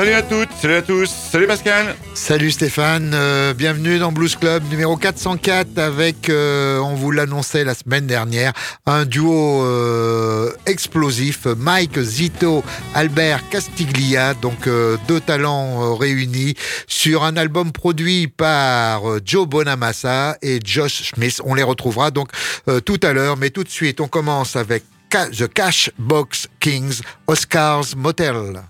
Salut à toutes, salut à tous, salut Pascal. Salut Stéphane, euh, bienvenue dans Blues Club numéro 404 avec, euh, on vous l'annonçait la semaine dernière, un duo euh, explosif, Mike Zito, Albert Castiglia, donc deux talents réunis sur un album produit par Joe Bonamassa et Josh Smith. On les retrouvera donc tout à l'heure, mais tout de suite on commence avec The Cash Box Kings, Oscars Motel.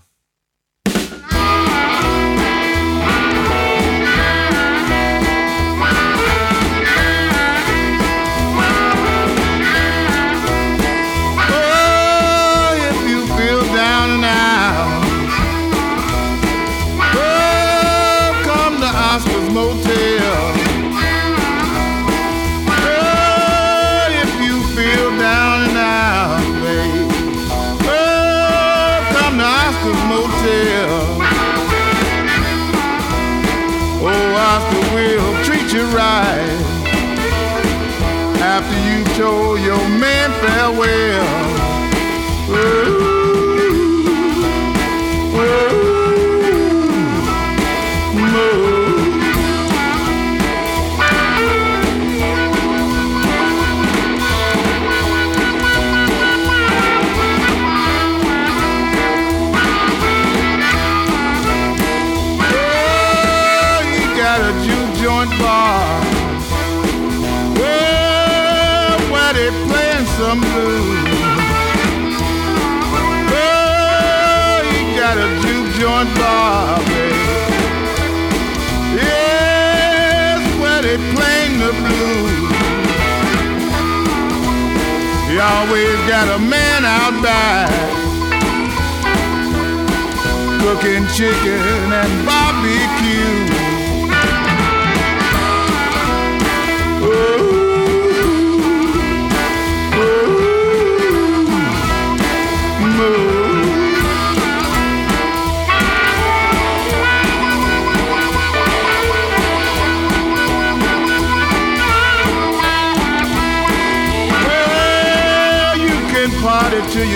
Got a man out back cooking chicken and barbecue.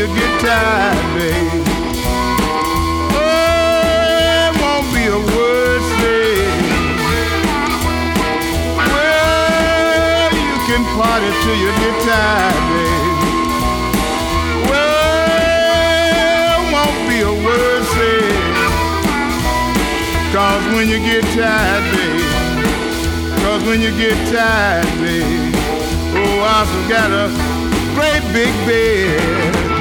Till you get tired, babe. Oh, won't be a word said. Well, you can party till you get tired, babe. Well, won't be a word said. Cause when you get tired, babe. Cause when you get tired, babe. Oh, I forgot a great big bed.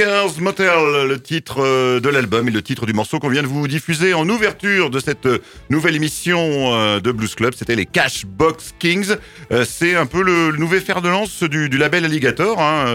Oscars Motel, le titre euh, de l'album et le titre du morceau qu'on vient de vous diffuser en ouverture de cette euh, nouvelle émission euh, de Blues Club. C'était les Cash Box Kings. C'est un peu le, nouvel fer de lance du, label Alligator, hein,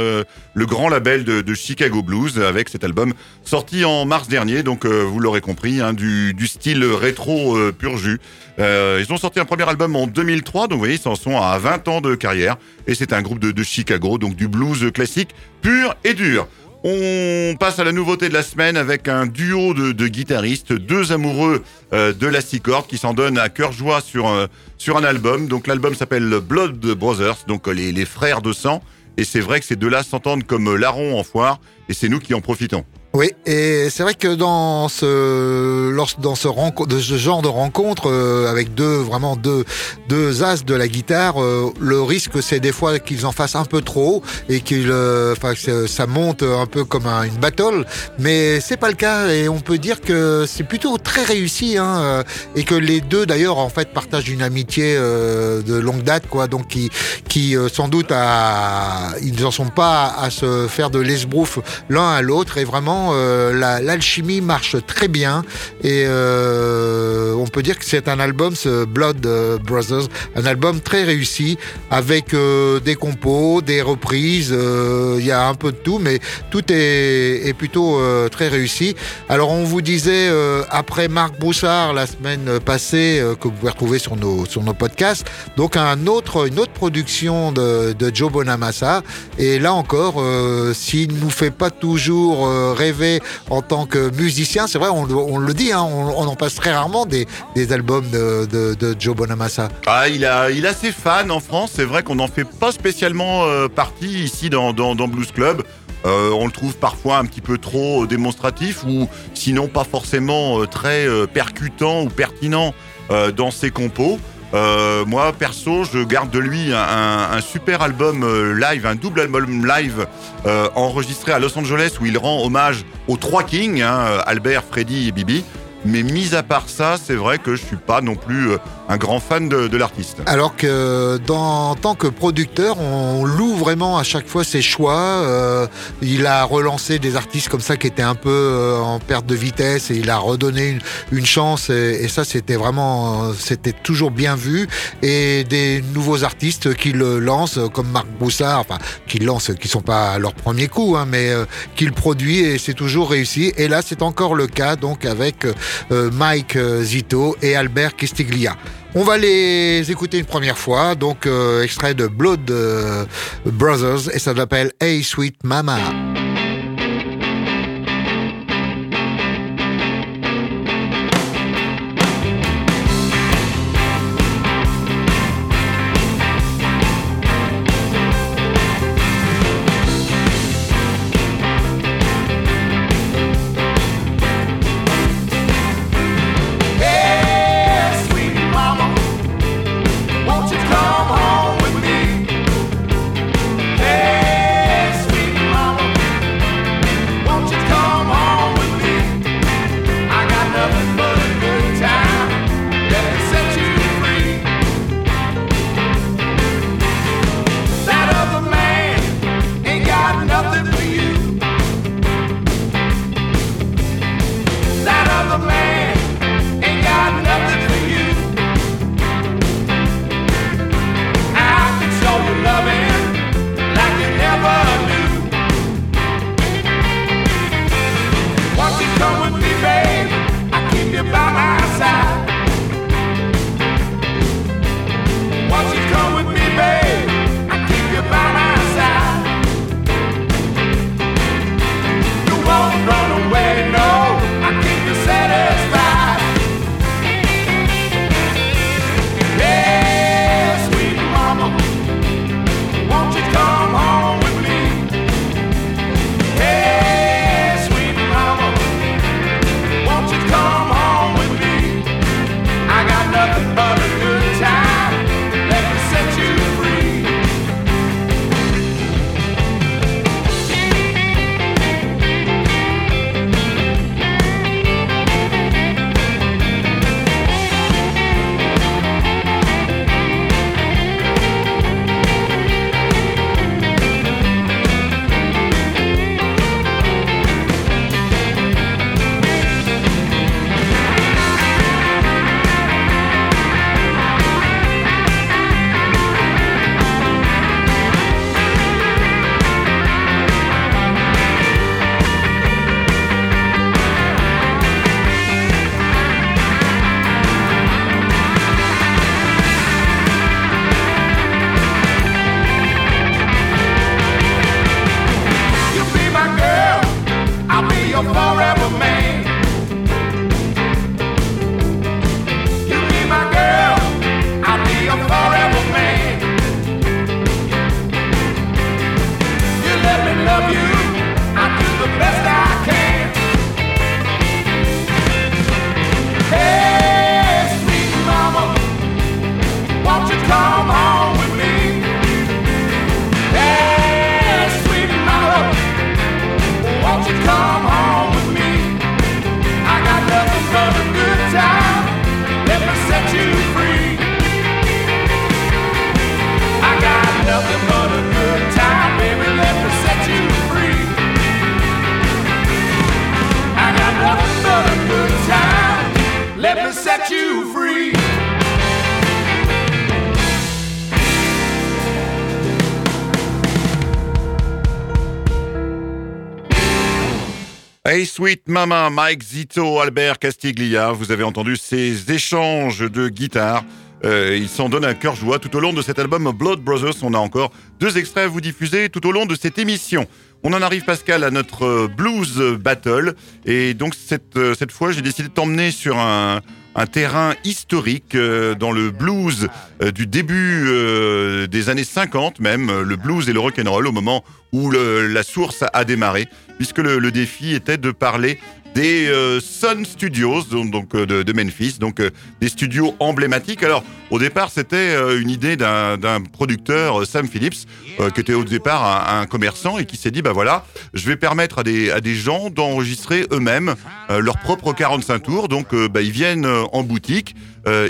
le grand label de, Chicago Blues, avec cet album sorti en mars dernier. Donc vous l'aurez compris, hein, du, style rétro pur jus. ils ont sorti un premier album en 2003, donc vous voyez, ils en sont à 20 ans de carrière. Et c'est un groupe de Chicago, donc du blues classique pur et dur. On passe à la nouveauté de la semaine avec un duo de, guitaristes, deux amoureux euh, de la six qui s'en donnent à cœur joie sur, euh, sur un album. Donc l'album s'appelle Blood Brothers, donc les, les frères de sang. Et c'est vrai que ces deux-là s'entendent comme larrons en foire, et c'est nous qui en profitons. Oui, et c'est vrai que dans ce dans ce, de ce genre de rencontre euh, avec deux vraiment deux deux as de la guitare, euh, le risque c'est des fois qu'ils en fassent un peu trop et qu'ils euh, enfin ça monte un peu comme une battle, mais c'est pas le cas et on peut dire que c'est plutôt très réussi hein, et que les deux d'ailleurs en fait partagent une amitié de longue date quoi, donc qui qui sans doute à ils n'en sont pas à se faire de l'esbrouf l'un à l'autre et vraiment vraiment euh, la- l'alchimie marche très bien et euh, on peut dire que c'est un album, ce Blood euh, Brothers, un album très réussi avec euh, des compos, des reprises, il y a un peu de tout, mais tout est, est plutôt très réussi. Alors on vous disait après Marc Broussard la semaine passée que vous pouvez retrouver sur nos sur nos podcasts, donc un autre une autre production de, de Joe Bonamassa et là encore s'il nous fait pas toujours euh, en tant que musicien, c'est vrai on, le dit, hein, on, en passe très rarement des, albums de, Joe Bonamassa. Ah, il a, ses fans en France. C'est vrai qu'on n'en fait pas spécialement euh, partie ici dans, Blues Club. Euh, on le trouve parfois un petit peu trop euh, démonstratif ou sinon pas forcément très percutant ou pertinent dans ses compos. Euh, moi, perso, je garde de lui un, super album euh, live, un double album live euh, enregistré à Los Angeles où il rend hommage aux trois Kings, hein, Albert, Freddy et Bibi. Mais mis à part ça, c'est vrai que je suis pas non plus un grand fan de, de l'artiste. Alors que dans, en tant que producteur, on loue vraiment à chaque fois ses choix. Euh, il a relancé des artistes comme ça qui étaient un peu euh, en perte de vitesse et il a redonné une, une chance. Et, et ça, c'était vraiment, euh, c'était toujours bien vu. Et des nouveaux artistes qui le lancent, comme Marc Broussard, enfin, qui le lancent, qui sont pas à leur premier coup, hein, mais euh, qui le produit et c'est toujours réussi. Et là, c'est encore le cas, donc avec Mike Zito et Albert Kestiglia. On va les écouter une première fois, donc euh, extrait de Blood euh, Brothers, et ça s'appelle Hey Sweet Mama. Mama, Mike Zito, Albert Castiglia, vous avez entendu ces échanges de guitare. Euh, ils s'en donnent un cœur joie tout au long de cet album Blood Brothers. On a encore deux extraits à vous diffuser tout au long de cette émission. On en arrive, Pascal, à notre blues battle. Et donc, cette, euh, cette fois, j'ai décidé de t'emmener sur un, terrain historique euh, dans le blues du début des années 50 même, le blues et le rock and roll au moment où la source a démarré, puisque le, défi était de parler des euh, Sun Studios, donc, euh, de, Memphis, donc euh, des studios emblématiques. Alors, au départ, c'était une idée d'un producteur, Sam Phillips, qui était au départ un, commerçant et qui s'est dit, bah voilà, je vais permettre à des, gens d'enregistrer eux-mêmes leurs propres 45 tours. Donc, bah, ils viennent en boutique,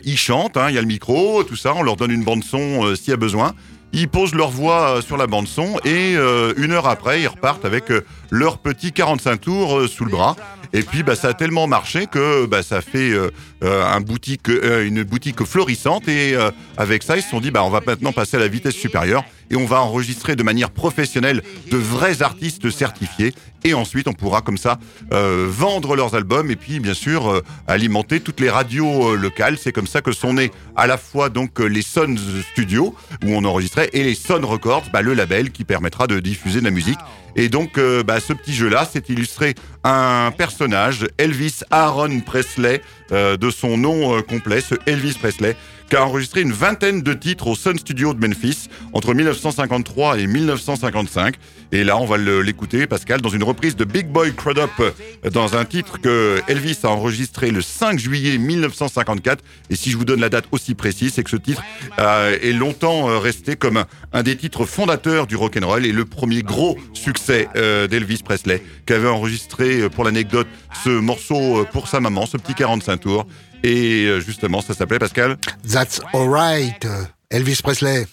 ils chantent, hein, il y a le micro, tout ça, on leur donne une bande son s'il y a besoin. Ils posent leur voix euh, sur la bande son et euh, une heure après, ils repartent avec euh, leur petit 45 tours euh, sous le bras. Et puis, bah, ça a tellement marché que bah, ça fait euh, euh, une boutique florissante. Et avec ça, ils se sont dit, bah, on va maintenant passer à la vitesse supérieure et on va enregistrer de manière professionnelle de vrais artistes certifiés. Et ensuite, on pourra comme ça vendre leurs albums et puis, bien sûr, alimenter toutes les radios locales. C'est comme ça que sont nés à la fois donc les Sons Studios où on enregistrait et les Sun Records, bah, le label qui permettra de diffuser de la musique. Et donc, euh, bah, ce petit jeu-là, c'est illustré un personnage, Elvis Aaron Presley, euh, de son nom euh, complet, ce Elvis Presley, qui a enregistré une vingtaine de titres au Sun Studio de Memphis entre 1953 et 1955. Et là, on va l'écouter, Pascal, dans une reprise de Big Boy Crudup, euh, dans un titre que Elvis a enregistré le 5 juillet 1954. Et si je vous donne la date aussi précise, c'est que ce titre euh, est longtemps euh, resté comme un, des titres fondateurs du rock'n'roll et le premier gros succès euh, d'Elvis Presley, qui avait enregistré, euh, pour l'anecdote, ce morceau euh, pour sa maman, ce petit 45 tours. Et euh, justement, ça s'appelait, Pascal That's alright. Elvis Presley.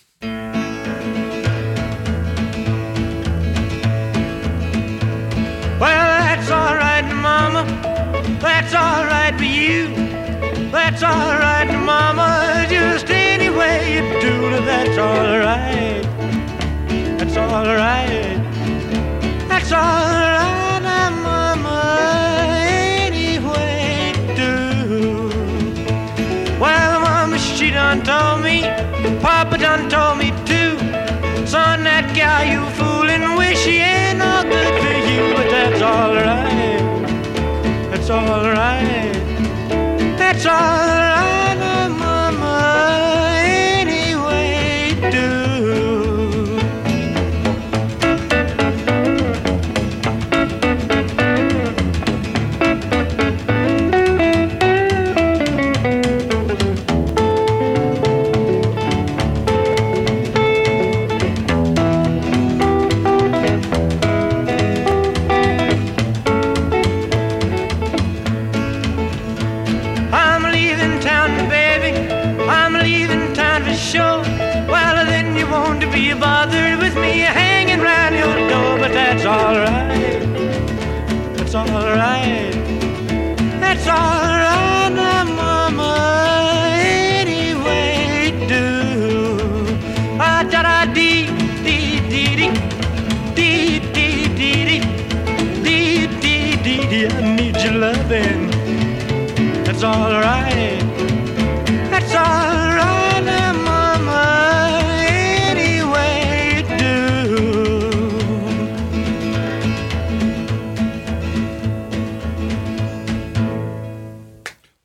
Well, that's all right, Mama. That's all right for you. That's all right, Mama. Just any way you do it, that's all right. That's all right. That's all done told me. Papa done told me too. Son, that gal you fooling with, she ain't no good for you, but that's alright. That's alright. That's alright,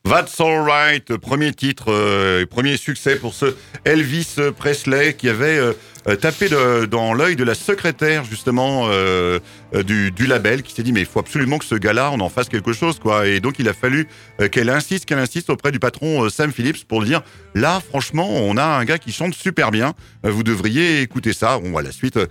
That's all right. Premier titre, premier succès pour ce Elvis Presley qui avait euh, tapé de- dans l'œil de la secrétaire justement euh, euh, du, label qui s'est dit mais il faut absolument que ce gars-là on en fasse quelque chose quoi. Et donc il a fallu euh, qu'elle insiste qu'elle insiste auprès du patron euh, Sam Phillips pour dire là franchement on a un gars qui chante super bien. Euh, vous devriez écouter ça. Bon voilà la suite euh,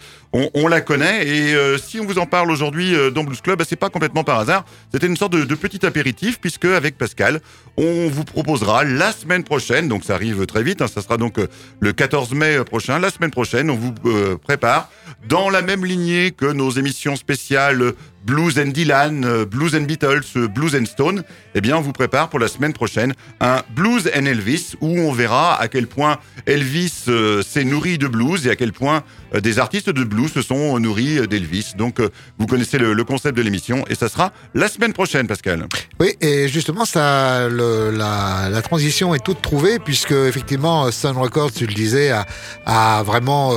on, la connaît. Et euh, si on vous en parle aujourd'hui euh, dans Blues Club bah, c'est pas complètement par hasard. C'était une sorte de, petit apéritif puisque avec Pascal on vous proposera la semaine prochaine, donc ça arrive très vite, hein, ça sera donc euh, le 14 mai prochain, la semaine prochaine, on vous euh, prépare dans la même lignée que nos émissions spéciales Blues and Dylan, euh, Blues and Beatles, euh, Blues and Stone, eh bien, on vous prépare pour la semaine prochaine un Blues and Elvis où on verra à quel point Elvis euh, s'est nourri de blues et à quel point des artistes de blues se sont nourris d'Elvis. Donc, vous connaissez le, concept de l'émission et ça sera la semaine prochaine, Pascal. Oui, et justement, ça, la, transition est toute trouvée puisque effectivement, Sun Records, tu le disais, a, vraiment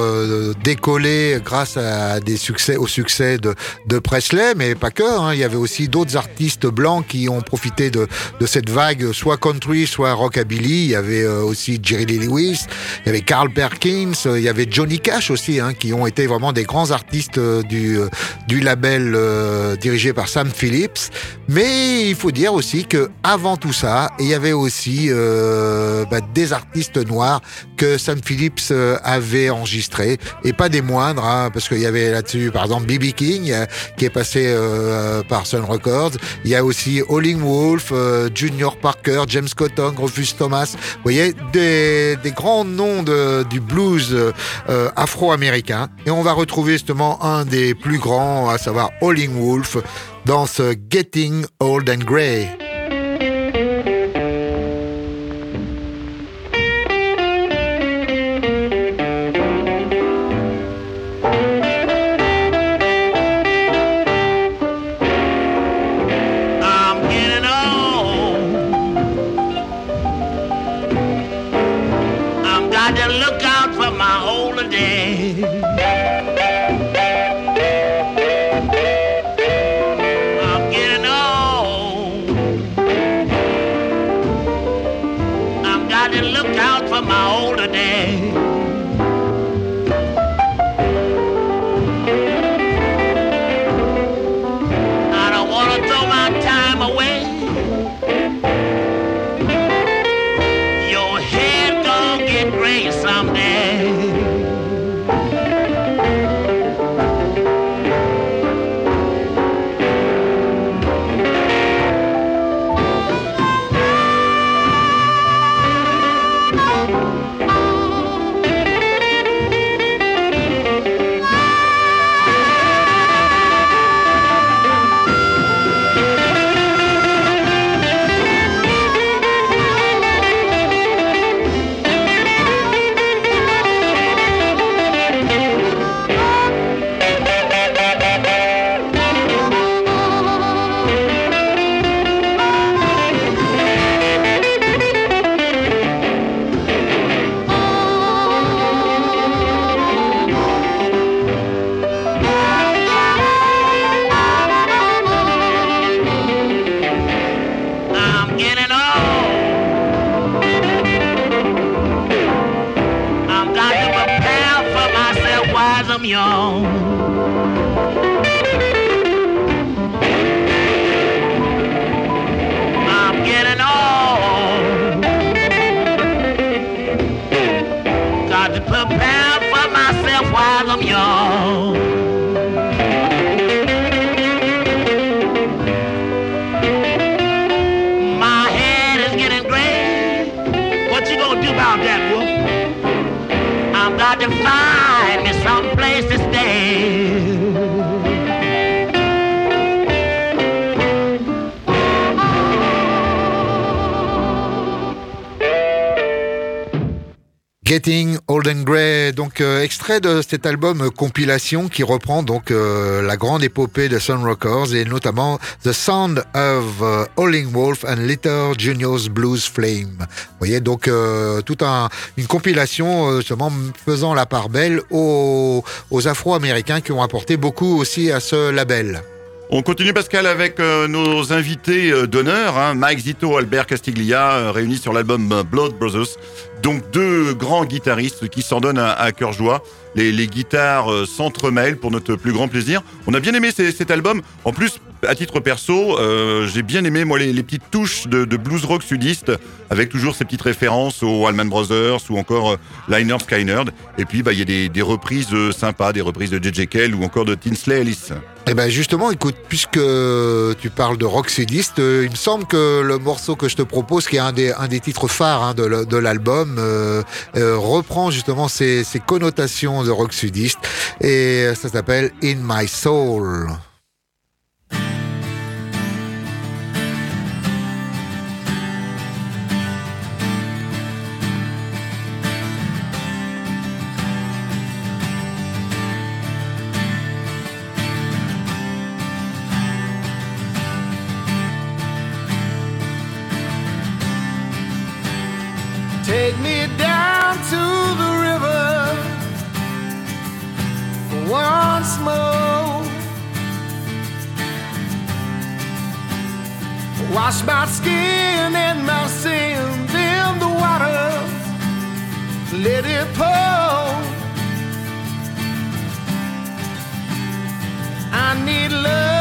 décollé grâce à des succès, au succès de, de Presley, mais pas que. hein. Il y avait aussi d'autres artistes blancs qui ont profité de, cette vague, soit country, soit rockabilly. Il y avait euh, aussi Jerry Lee Lewis, il y avait Carl Perkins, euh, il y avait Johnny Cash aussi, hein, qui ont été vraiment des grands artistes euh, du, label dirigé par Sam Phillips. Mais il faut dire aussi que avant tout ça, il y avait aussi bah, des artistes noirs que Sam Phillips avait enregistrés et pas des moindres, hein, parce qu'il y avait là-dessus par exemple B.B. King qui est passé euh, par Sun Records. Il y a aussi Howling Wolf, euh, Junior Parker, James Cotton, Rufus Thomas. Vous voyez des, grands noms du blues euh, afro-américain. Et on va retrouver justement un des plus grands, à savoir Howling Wolf, dans ce Getting Old and Grey. De cet album compilation qui reprend donc euh, la grande épopée de Sun Records et notamment The Sound of euh, Howling Wolf and Little Junior's Blues Flame. Vous voyez donc euh, tout un une compilation euh, justement faisant la part belle aux, aux Afro-Américains qui ont apporté beaucoup aussi à ce label. On continue Pascal avec nos invités d'honneur, hein, Mike Zito, Albert Castiglia, réunis sur l'album Blood Brothers. Donc deux grands guitaristes qui s'en donnent à cœur joie. Les, guitares euh, s'entremêlent pour notre plus grand plaisir. On a bien aimé cet album. En plus, à titre perso, euh, j'ai bien aimé moi les, petites touches de, blues rock sudiste, avec toujours ces petites références aux Allman Brothers ou encore euh, Liner Skynyrd. Et puis bah il y a des, reprises euh, sympas, des reprises de J.J. Kell ou encore de Tinsley Ellis. Eh ben justement, écoute, puisque tu parles de rock sudiste, euh, il me semble que le morceau que je te propose, qui est un des, titres phares hein, de, l'album, reprend justement ces connotations de rock sudiste et ça s'appelle In My Soul. Wash my skin and my sins in the water. Let it pour. I need love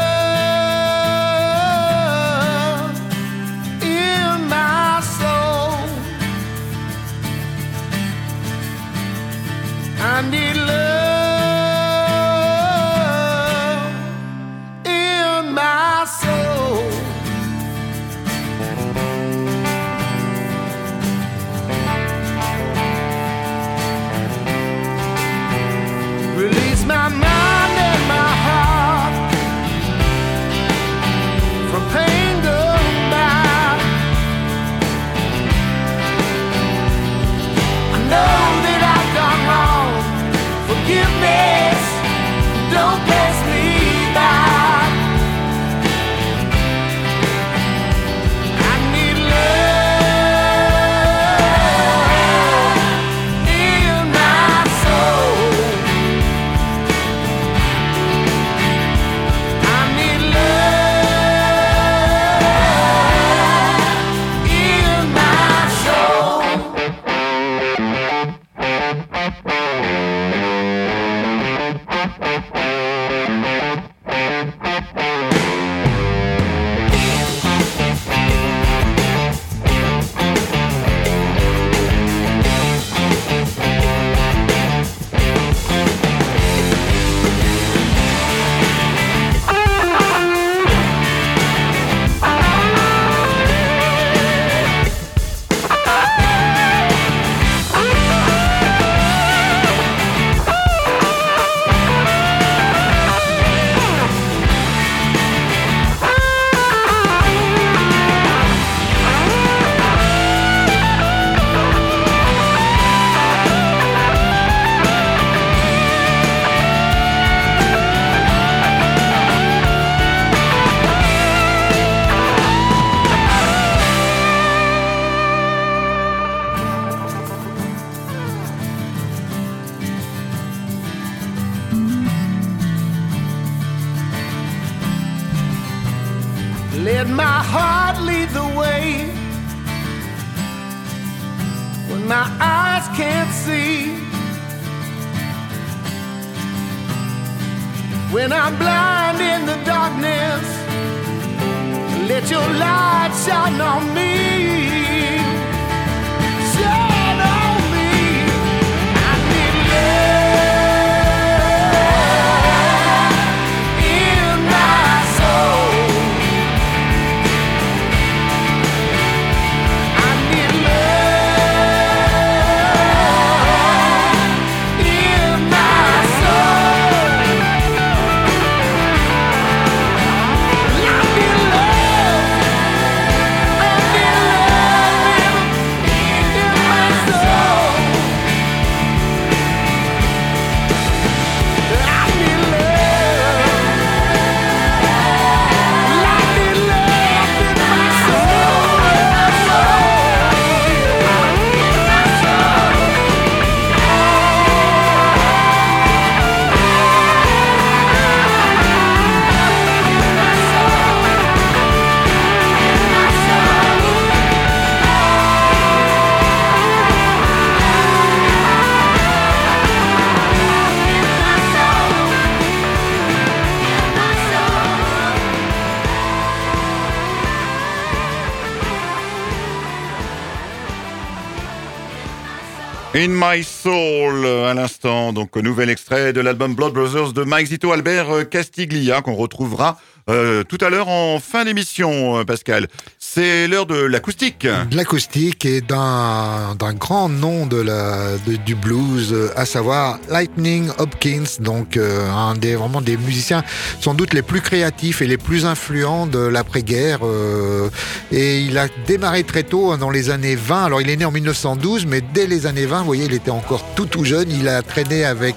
In My Soul, à l'instant, donc nouvel extrait de l'album Blood Brothers de Mike Zito Albert euh, Castiglia qu'on retrouvera euh, tout à l'heure en fin d'émission, euh, Pascal. C'est l'heure de l'acoustique. de l'acoustique et d'un grand nom de la, du blues, à savoir Lightning Hopkins, donc euh, un des vraiment des musiciens sans doute les plus créatifs et les plus influents de l'après-guerre. euh, et il a démarré très tôt, hein, dans les années 20. Alors il est né en 1912, mais dès les années 20, vous voyez, il était encore tout tout jeune. Il a traîné avec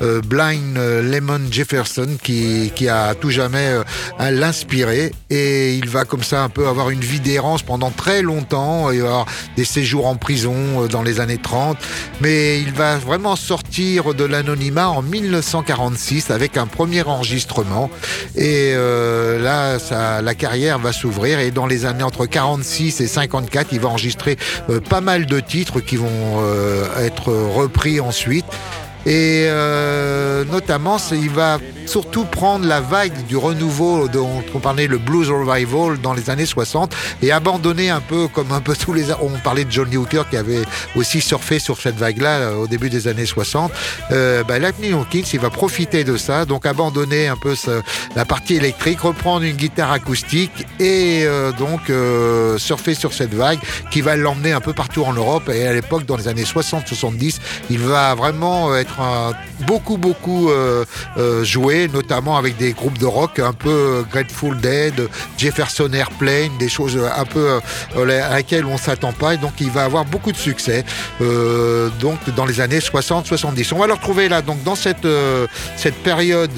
Blind Lemon Jefferson, qui, qui a tout jamais à l'inspirer. Et il va comme ça un peu avoir une vie d'errance pendant très longtemps. Il va avoir des séjours en prison euh, dans les années 30, mais il va vraiment sortir de l'anonymat en 1946 avec un premier enregistrement. Et euh, là la carrière va s'ouvrir. Et dans les années entre 46 et 54 il va enregistrer euh, pas mal de titres qui vont être repris ensuite et euh, notamment il va surtout prendre la vague du renouveau dont on parlait le blues revival dans les années 60 et abandonner un peu comme un peu tous les on parlait de Johnny Hooker qui avait aussi surfé sur cette vague là au début des années 60 euh, bah, Lightning il va profiter de ça donc abandonner un peu la partie électrique reprendre une guitare acoustique et euh, donc euh, surfer sur cette vague qui va l'emmener un peu partout en Europe. Et à l'époque dans les années 60-70 il va vraiment euh, être beaucoup beaucoup euh, euh, joué notamment avec des groupes de rock un peu euh, Grateful Dead Jefferson Airplane des choses un peu à laquelle on s'attend pas et donc il va avoir beaucoup de succès donc dans les années 60-70 on va le retrouver là donc dans cette cette période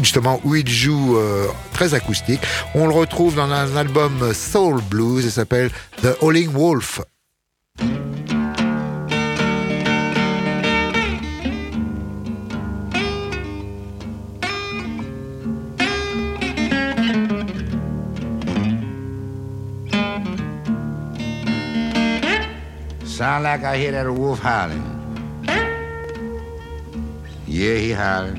justement où il joue très acoustique. On le retrouve dans un album Soul Blues, il s'appelle The Howling Wolf. Sound like I hear that wolf howling. Yeah, he howling.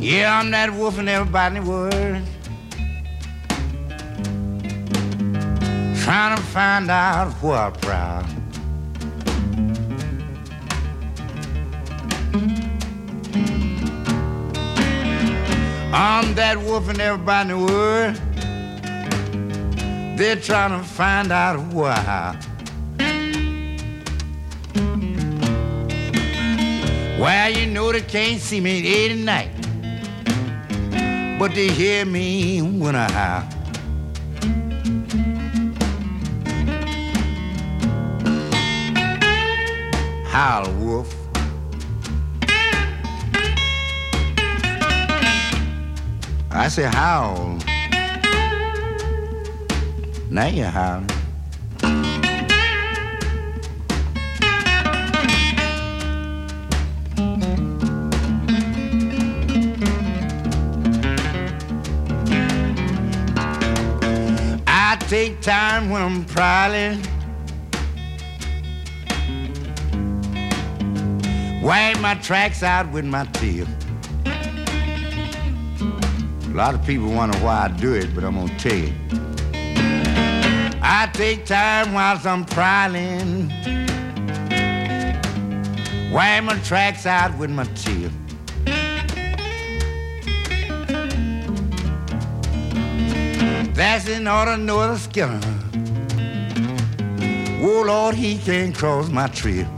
Yeah, I'm that wolf in the world. Trying to find out who I'm proud. I'm that wolf and everybody in the world. They're trying to find out why. Well, you know they can't see me day and night, but they hear me when I howl. Howl, wolf. I say howl. Now you howling. I take time when I'm prowling. Wipe my tracks out with my tail. A lot of people wonder why I do it, but I'm gonna tell you. I take time whilst I'm prowling. Wipe my tracks out with my tail. That's in order to know the Skinner. Oh Lord, he can't cross my trail.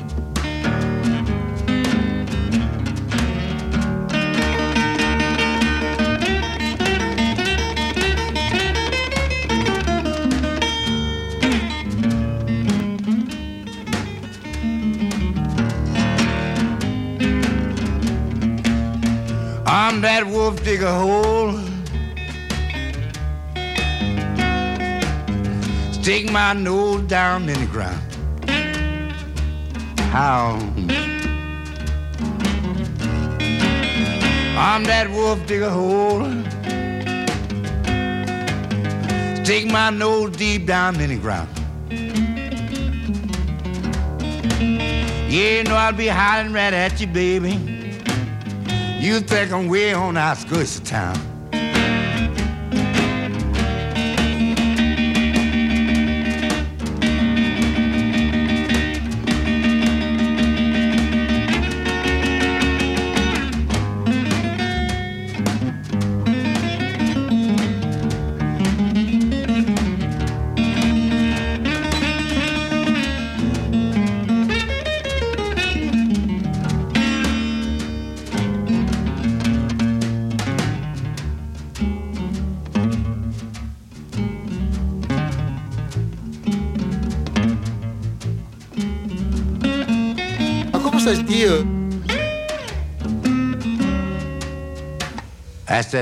That wolf dig a hole. Stick my nose down in the ground. How? I'm that wolf dig a hole. Stick my nose deep down in the ground. Yeah, you know I'll be hollering right at you, baby. You think I'm way on the outskirts of town.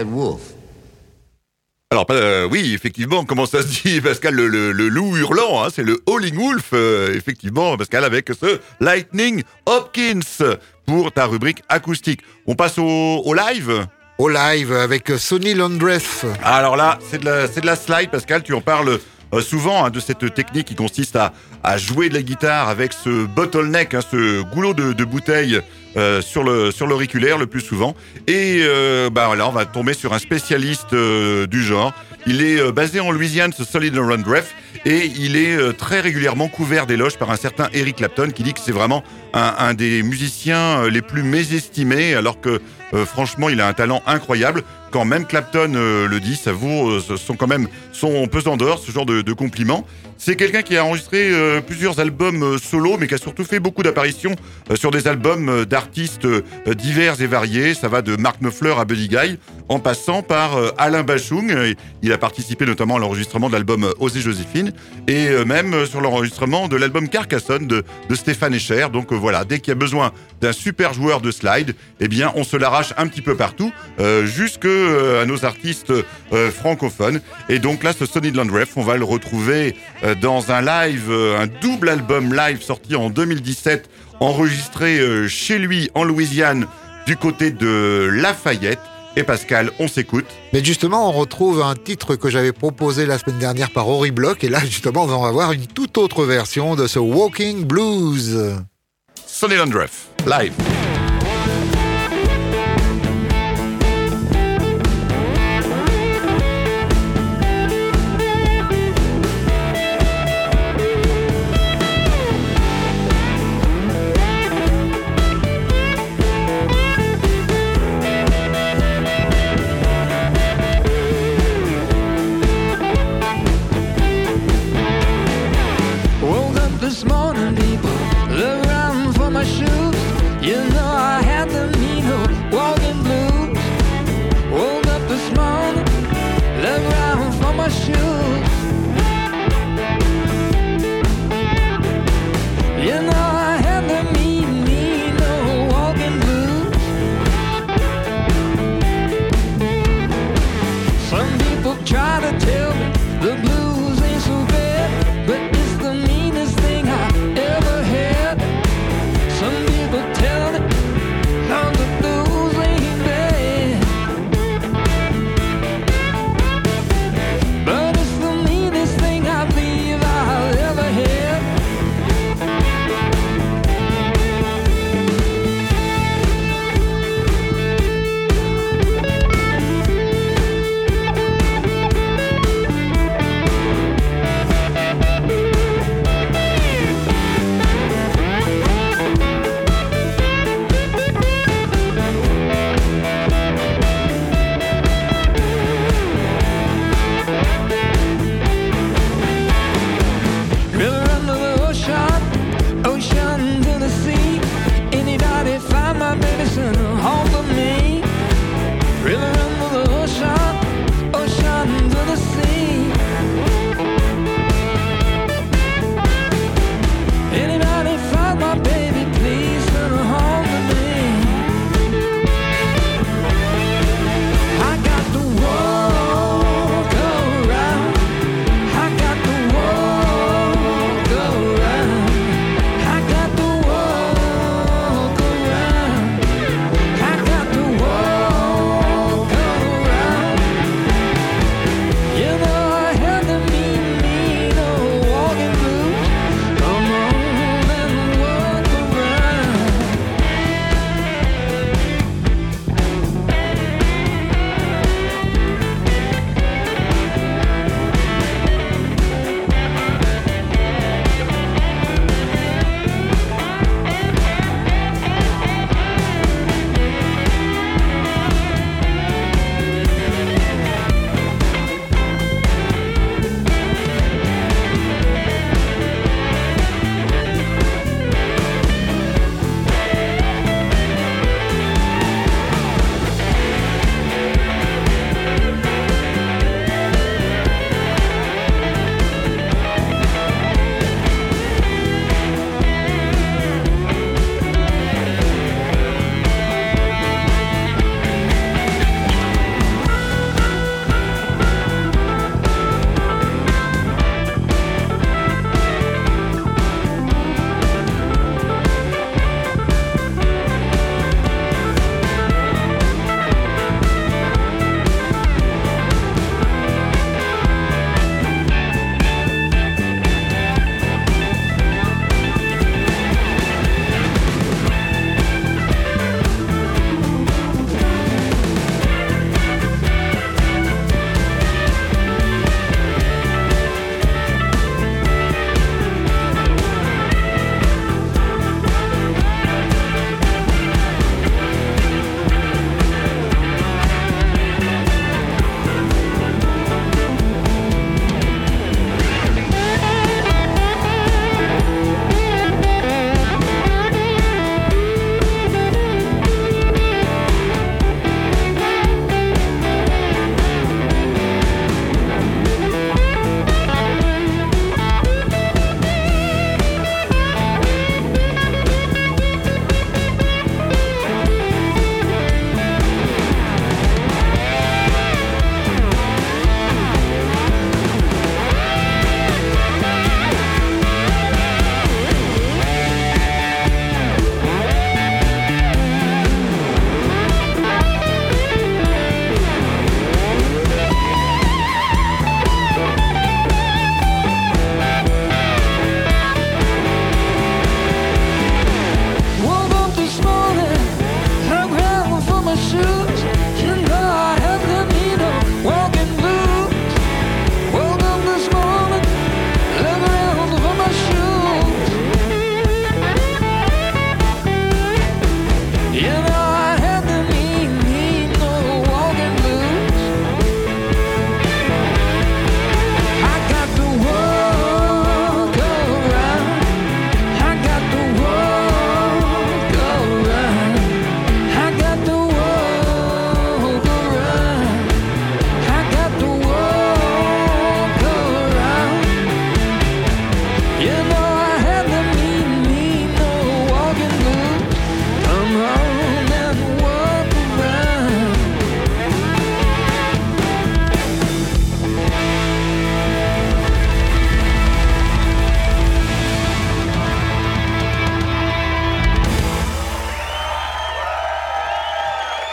Wolf. Alors, euh, oui, effectivement, comment ça se dit, Pascal, le, le- le loup hurlant, hein, c'est le Howling Wolf, euh, effectivement, Pascal, avec ce Lightning Hopkins pour ta rubrique acoustique. On passe au, au live au live avec Sonny Landreth. Alors là, c'est de, la, de la slide, Pascal, tu en parles euh, souvent hein, de cette technique qui consiste à, à jouer de la guitare avec ce bottleneck, hein, ce goulot de, de bouteille euh, sur le sur l'auriculaire le plus souvent. Et euh, bah là, on va tomber sur un spécialiste euh, du genre. Il est basé en Louisiane, ce Solid Rundreth, et il est très régulièrement couvert d'éloges par un certain Eric Clapton qui dit que c'est vraiment un, des musiciens euh, les plus mésestimés, alors que euh, franchement, il a un talent incroyable. Quand même Clapton euh, le dit, ça vaut, euh, sont quand même son pesant d'or, ce genre de, de compliments. C'est quelqu'un qui a enregistré plusieurs albums solo, mais qui a surtout fait beaucoup d'apparitions sur des albums d'artistes divers et variés. Ça va de Mark Knopfler à Buddy Guy, en passant par Alain Bachung. Il a participé notamment à l'enregistrement de l'album Osée Joséphine, et même sur l'enregistrement de l'album Carcassonne de, de Stéphane Escher. Donc voilà, dès qu'il y a besoin d'un super joueur de slide, eh bien on se l'arrache un petit peu partout, euh, jusque euh, à nos artistes euh, francophones. Et donc là, ce Sonny Landreth, on va le retrouver euh, dans un live, euh, un double album live sorti en 2017, enregistré chez lui en Louisiane, du côté de Lafayette. Et Pascal, on s'écoute. Mais justement, on retrouve un titre que j'avais proposé la semaine dernière par Ori Block. Et là, justement, on va avoir une toute autre version de ce Walking Blues. Sonny Landreth, live.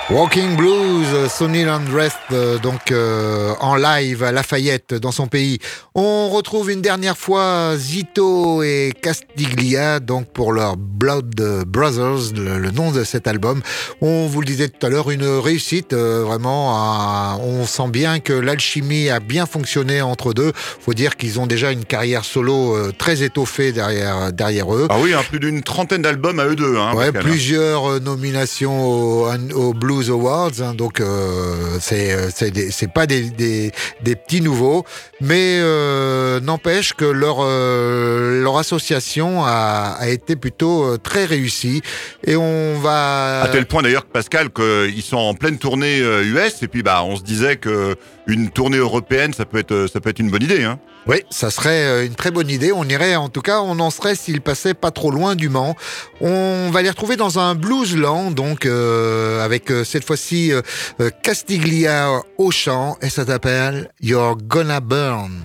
Walking Blues, Sonny Landrest, euh, donc euh, en live à Lafayette dans son pays. On retrouve une dernière fois Zito et Castiglia, donc pour leur Blood Brothers, le, le nom de cet album. On vous le disait tout à l'heure, une réussite euh, vraiment. on sent bien que l'alchimie a bien fonctionné entre deux. Faut dire qu'ils ont déjà une carrière solo euh, très étoffée derrière derrière eux. Ah oui, hein, plus d'une trentaine d'albums à eux deux. Hein, Ouais, hein. plusieurs euh, nominations au, au Blues Awards, hein, donc euh, c'est euh, pas des, des, petits nouveaux, mais euh, n'empêche que leur euh, leur association a, a été plutôt très réussie et on va À tel point d'ailleurs que Pascal, qu'ils sont en pleine tournée US, et puis bah on se disait que une tournée européenne, ça peut être, ça peut être une bonne idée. Hein. Oui, ça serait euh, une très bonne idée. On irait, en tout cas, on en serait s'ils passaient pas trop loin du Mans. On va les retrouver dans un bluesland, donc euh, avec euh, cette fois-ci euh, euh, Castiglia au chant, et ça s'appelle You're Gonna Burn.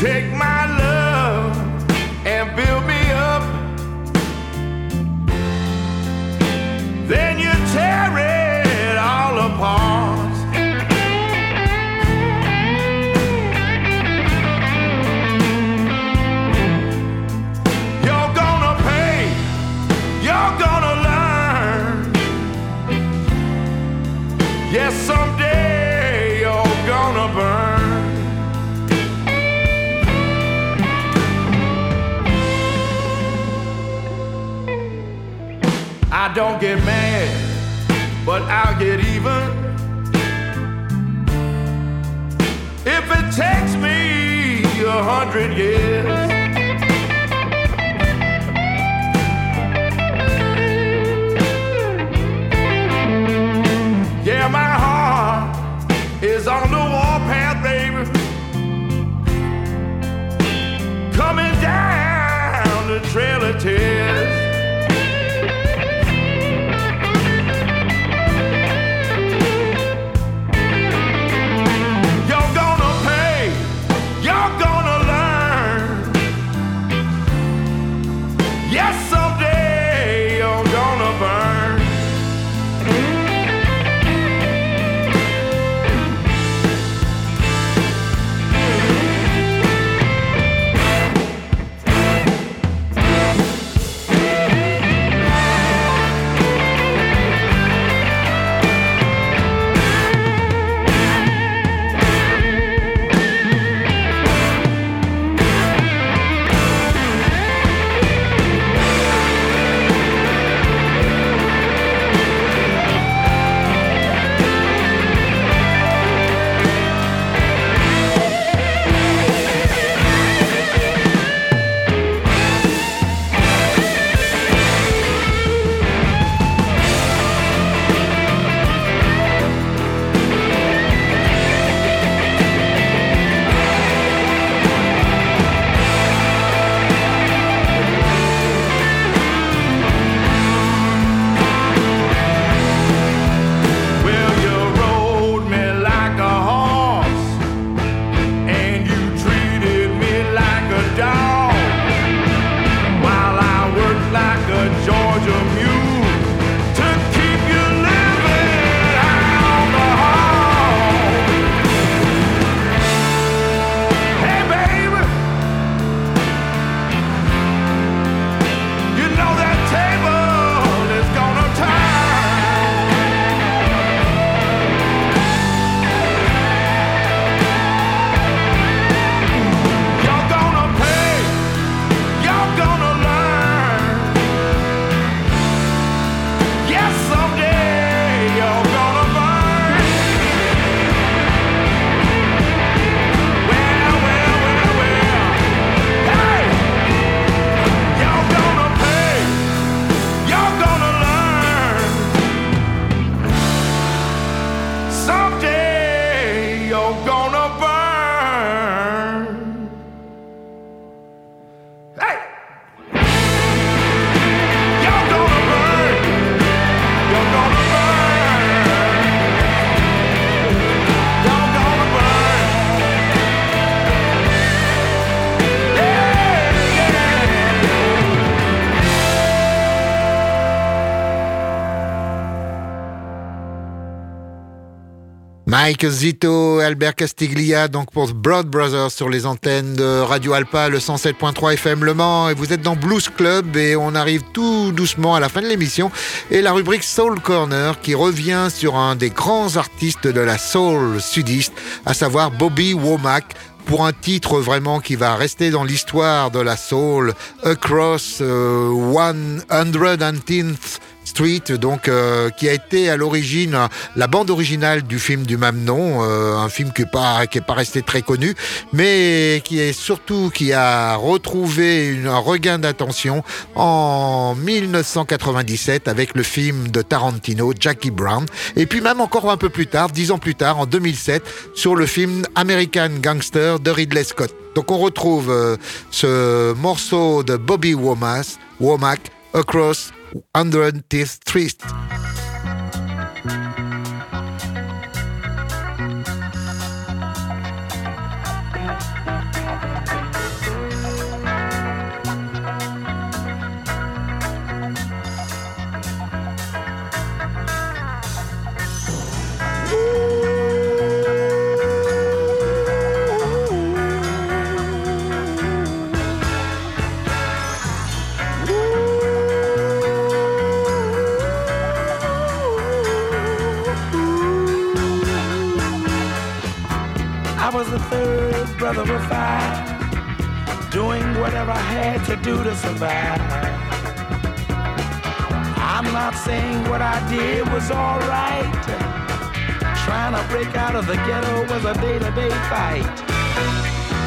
Take my but I'll get even. If it takes me a hundred years. Mike Zito, Albert Castiglia, donc pour Broad Brothers sur les antennes de Radio Alpa, le 107.3 FM Le Mans. Et vous êtes dans Blues Club et on arrive tout doucement à la fin de l'émission. Et la rubrique Soul Corner qui revient sur un des grands artistes de la soul sudiste, à savoir Bobby Womack pour un titre vraiment qui va rester dans l'histoire de la soul, Across euh, 110th Street, donc euh, qui a été à l'origine la bande originale du film du même nom, euh, un film qui n'est pas pas resté très connu, mais qui est surtout qui a retrouvé un regain d'attention en 1997 avec le film de Tarantino, Jackie Brown, et puis même encore un peu plus tard, dix ans plus tard, en 2007, sur le film American Gangster de Ridley Scott. Donc on retrouve euh, ce morceau de Bobby Womack, Womack Across 110th Street. I whatever I had to do to survive. I'm not saying what I did was alright. Trying to break out of the ghetto was a day-to-day fight.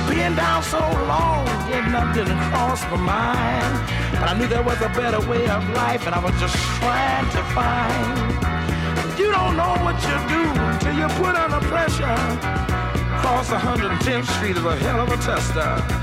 Being down so long, getting up didn't cross my mind. But I knew there was a better way of life, and I was just trying to find. You don't know what you do till you put under pressure. Cross 110th Street is a hell of a tester.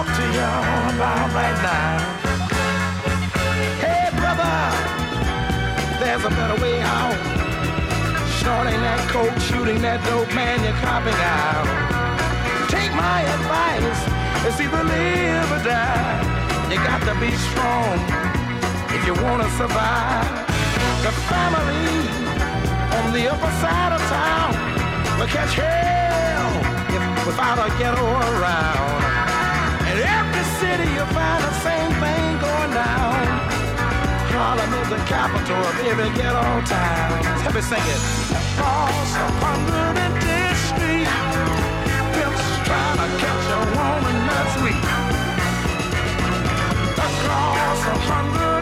talk to y'all about right now. Hey, brother, there's a better way out. Snorting that coke, shooting that dope, man, you're copping out. Take my advice, it's either live or die. You got to be strong if you want to survive. The family on the upper side of town will catch hell if without a ghetto around. Every city you find the same thing going down. Harlem is the capital of every ghetto town. Help me sing it. Across 110th Street, pimps trying to catch a woman that's weak. Across 110th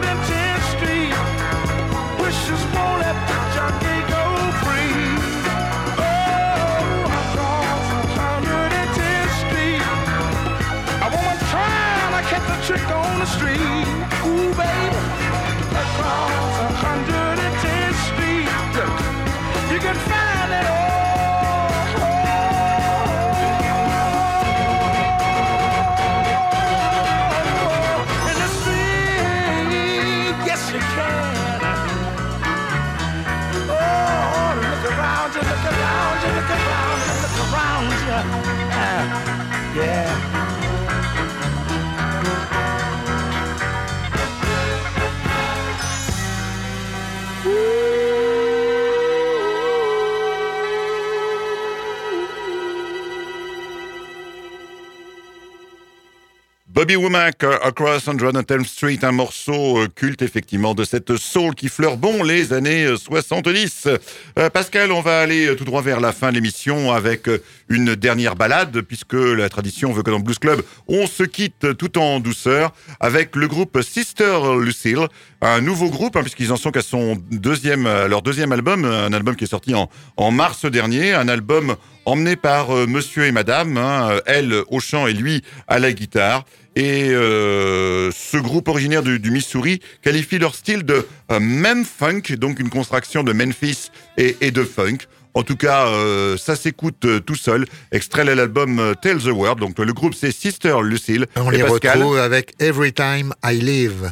Bobby Womack, euh, Across 110th Street, un morceau euh, culte effectivement de cette soul qui fleure bon les années 70. Euh, Pascal, on va aller tout droit vers la fin de l'émission avec une dernière balade puisque la tradition veut que dans Blues Club, on se quitte tout en douceur avec le groupe Sister Lucille, un nouveau groupe hein, puisqu'ils en sont qu'à son deuxième, leur deuxième album, un album qui est sorti en mars dernier, un album emmené par Monsieur et Madame, hein, elle au chant et lui à la guitare. Et euh, ce groupe originaire du, du, Missouri qualifie leur style de euh, Mem Funk, donc une contraction de Memphis et, et de funk. En tout cas, euh, ça s'écoute euh, tout seul. Extrait de l'album euh, Tell the World. Donc le groupe c'est Sister Lucille. On et les Pascal. retrouve avec Every Time I Live.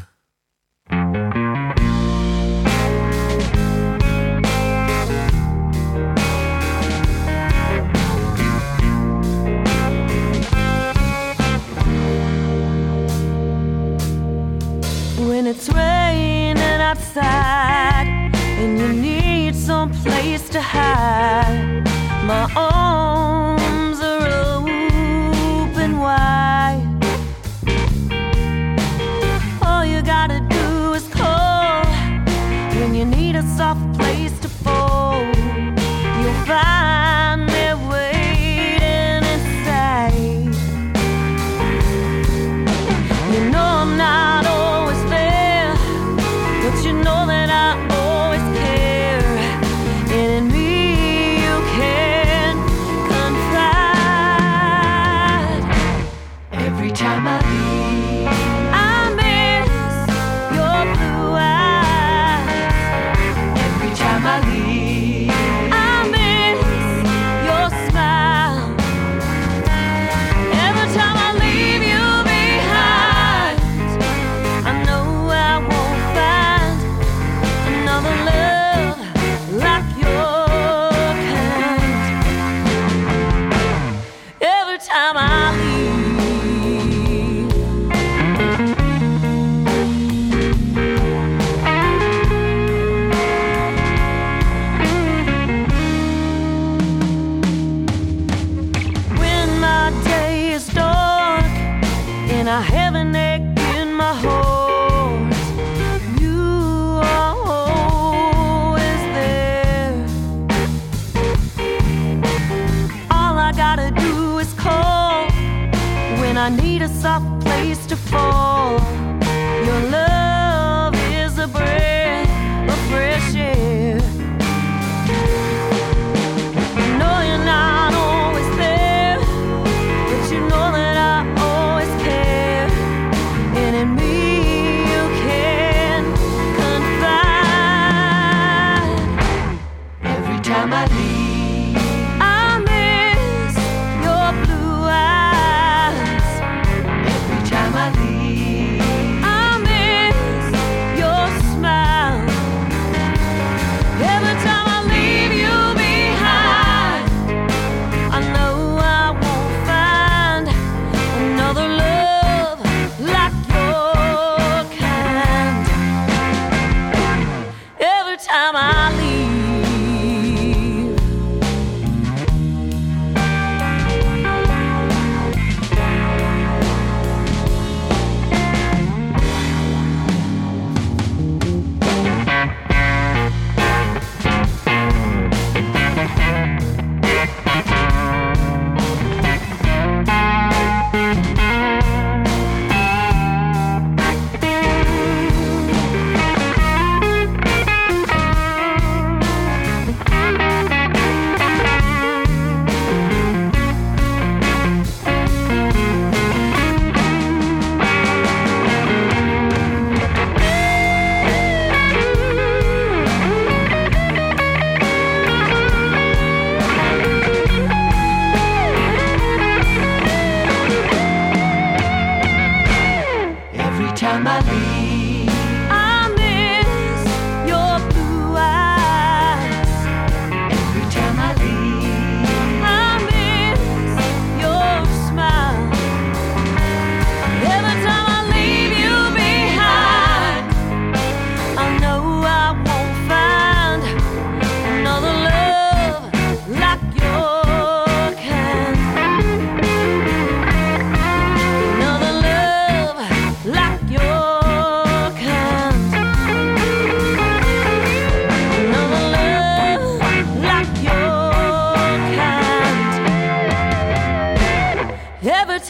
It's raining outside and you need some place to hide, my arms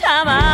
time I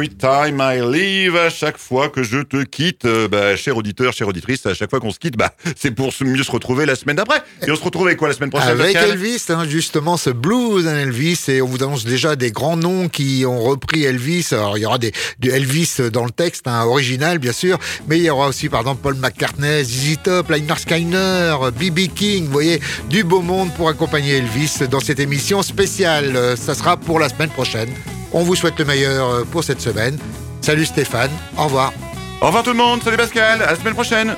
Every time I leave, à chaque fois que je te quitte, euh, bah, cher auditeur, chère auditrice, à chaque fois qu'on se quitte, bah, c'est pour mieux se retrouver la semaine d'après. Et on se retrouve avec quoi la semaine prochaine Avec Elvis, hein, justement, ce blues and Elvis, et on vous annonce déjà des grands noms qui ont repris Elvis. Alors, il y aura des, du Elvis dans le texte, hein, original, bien sûr, mais il y aura aussi, par exemple, Paul McCartney, ZZ Top, Liner Skyner, B.B. King, vous voyez, du beau monde pour accompagner Elvis dans cette émission spéciale. Ça sera pour la semaine prochaine. On vous souhaite le meilleur euh, pour cette semaine. Salut Stéphane, au revoir. Au revoir tout le monde, salut Pascal, à la semaine prochaine